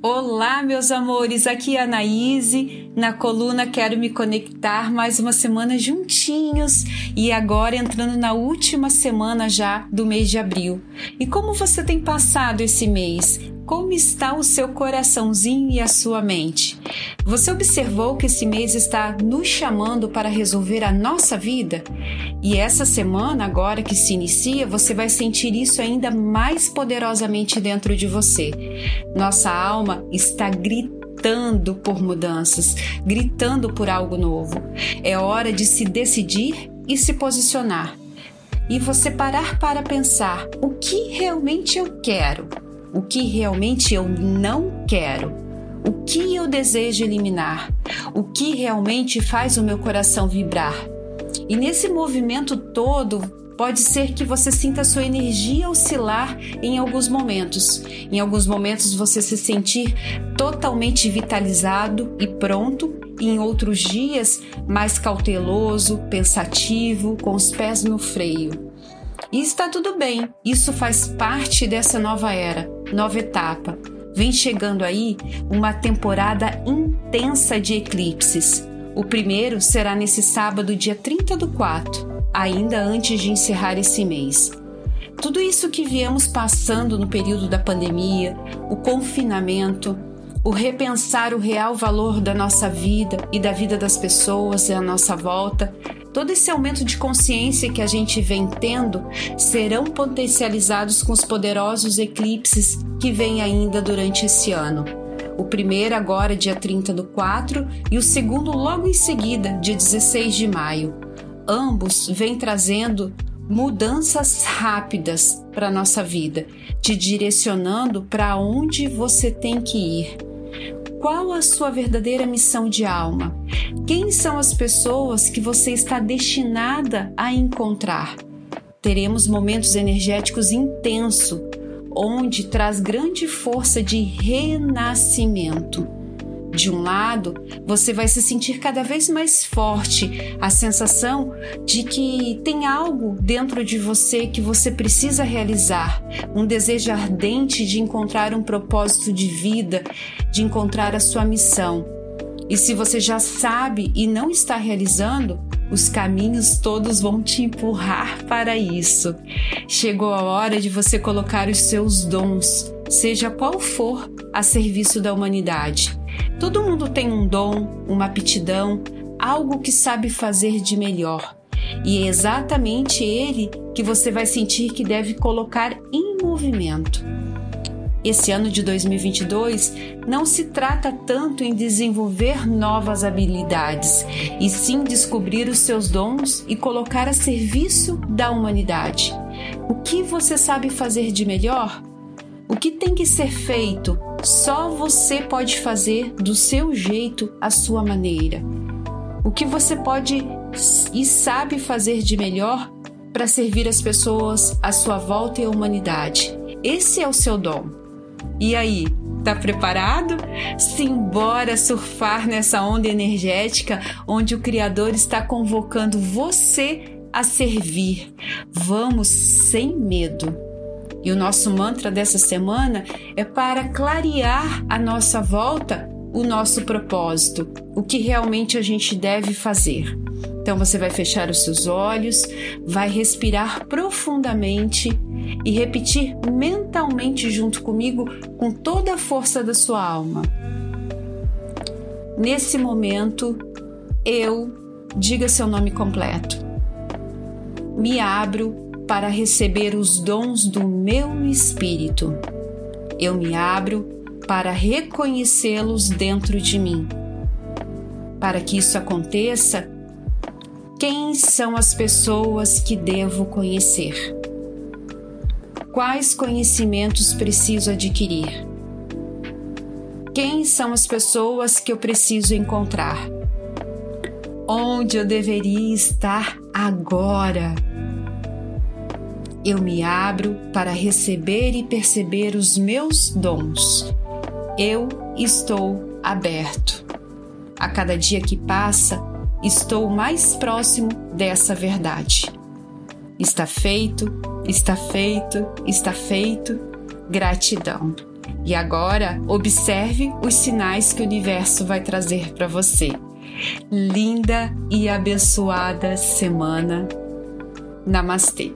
Olá, meus amores, aqui é a Anaíse. Na coluna Quero Me Conectar mais uma semana juntinhos e agora entrando na última semana já do mês de abril. E como você tem passado esse mês? Como está o seu coraçãozinho e a sua mente? Você observou que esse mês está nos chamando para resolver a nossa vida? E essa semana, agora que se inicia, você vai sentir isso ainda mais poderosamente dentro de você. Nossa alma está gritando por mudanças, gritando por algo novo. É hora de se decidir e se posicionar. E você parar para pensar: o que realmente eu quero? O que realmente eu não quero, o que eu desejo eliminar, o que realmente faz o meu coração vibrar. E nesse movimento todo, pode ser que você sinta sua energia oscilar em alguns momentos. Em alguns momentos você se sentir totalmente vitalizado e pronto, e em outros dias mais cauteloso, pensativo, com os pés no freio. E está tudo bem, isso faz parte dessa nova era, nova etapa. Vem chegando aí uma temporada intensa de eclipses. O primeiro será nesse sábado, dia 30 do 4, ainda antes de encerrar esse mês. Tudo isso que viemos passando no período da pandemia, o confinamento, o repensar o real valor da nossa vida e da vida das pessoas à nossa volta, todo esse aumento de consciência que a gente vem tendo serão potencializados com os poderosos eclipses que vêm ainda durante esse ano. O primeiro agora, dia 30 do 4, e o segundo logo em seguida, dia 16 de maio. Ambos vêm trazendo mudanças rápidas para a nossa vida, te direcionando para onde você tem que ir. Qual a sua verdadeira missão de alma? Quem são as pessoas que você está destinada a encontrar? Teremos momentos energéticos intensos, onde traz grande força de renascimento. De um lado, você vai se sentir cada vez mais forte, a sensação de que tem algo dentro de você que você precisa realizar, um desejo ardente de encontrar um propósito de vida, de encontrar a sua missão. E se você já sabe e não está realizando, os caminhos todos vão te empurrar para isso. Chegou a hora de você colocar os seus dons, seja qual for, a serviço da humanidade. Todo mundo tem um dom, uma aptidão, algo que sabe fazer de melhor. E é exatamente ele que você vai sentir que deve colocar em movimento. Esse ano de 2022 não se trata tanto em desenvolver novas habilidades, e sim descobrir os seus dons e colocar a serviço da humanidade. O que você sabe fazer de melhor? O que tem que ser feito só você pode fazer do seu jeito, à sua maneira. O que você pode e sabe fazer de melhor para servir as pessoas à sua volta e a humanidade. Esse é o seu dom. E aí, tá preparado? Simbora surfar nessa onda energética onde o Criador está convocando você a servir. Vamos sem medo. E o nosso mantra dessa semana é para clarear a nossa volta o nosso propósito, o que realmente a gente deve fazer. Então você vai fechar os seus olhos, vai respirar profundamente e repetir mentalmente junto comigo com toda a força da sua alma. Nesse momento, eu, diga seu nome completo, me abro para receber os dons do meu espírito. Eu me abro para reconhecê-los dentro de mim. Para que isso aconteça, quem são as pessoas que devo conhecer? Quais conhecimentos preciso adquirir? Quem são as pessoas que eu preciso encontrar? Onde eu deveria estar agora? eu me abro para receber e perceber os meus dons. Eu estou aberto. A cada dia que passa, estou mais próximo dessa verdade. Está feito, está feito, está feito. Gratidão. E agora, observe os sinais que o universo vai trazer para você. Linda e abençoada semana. Namastê.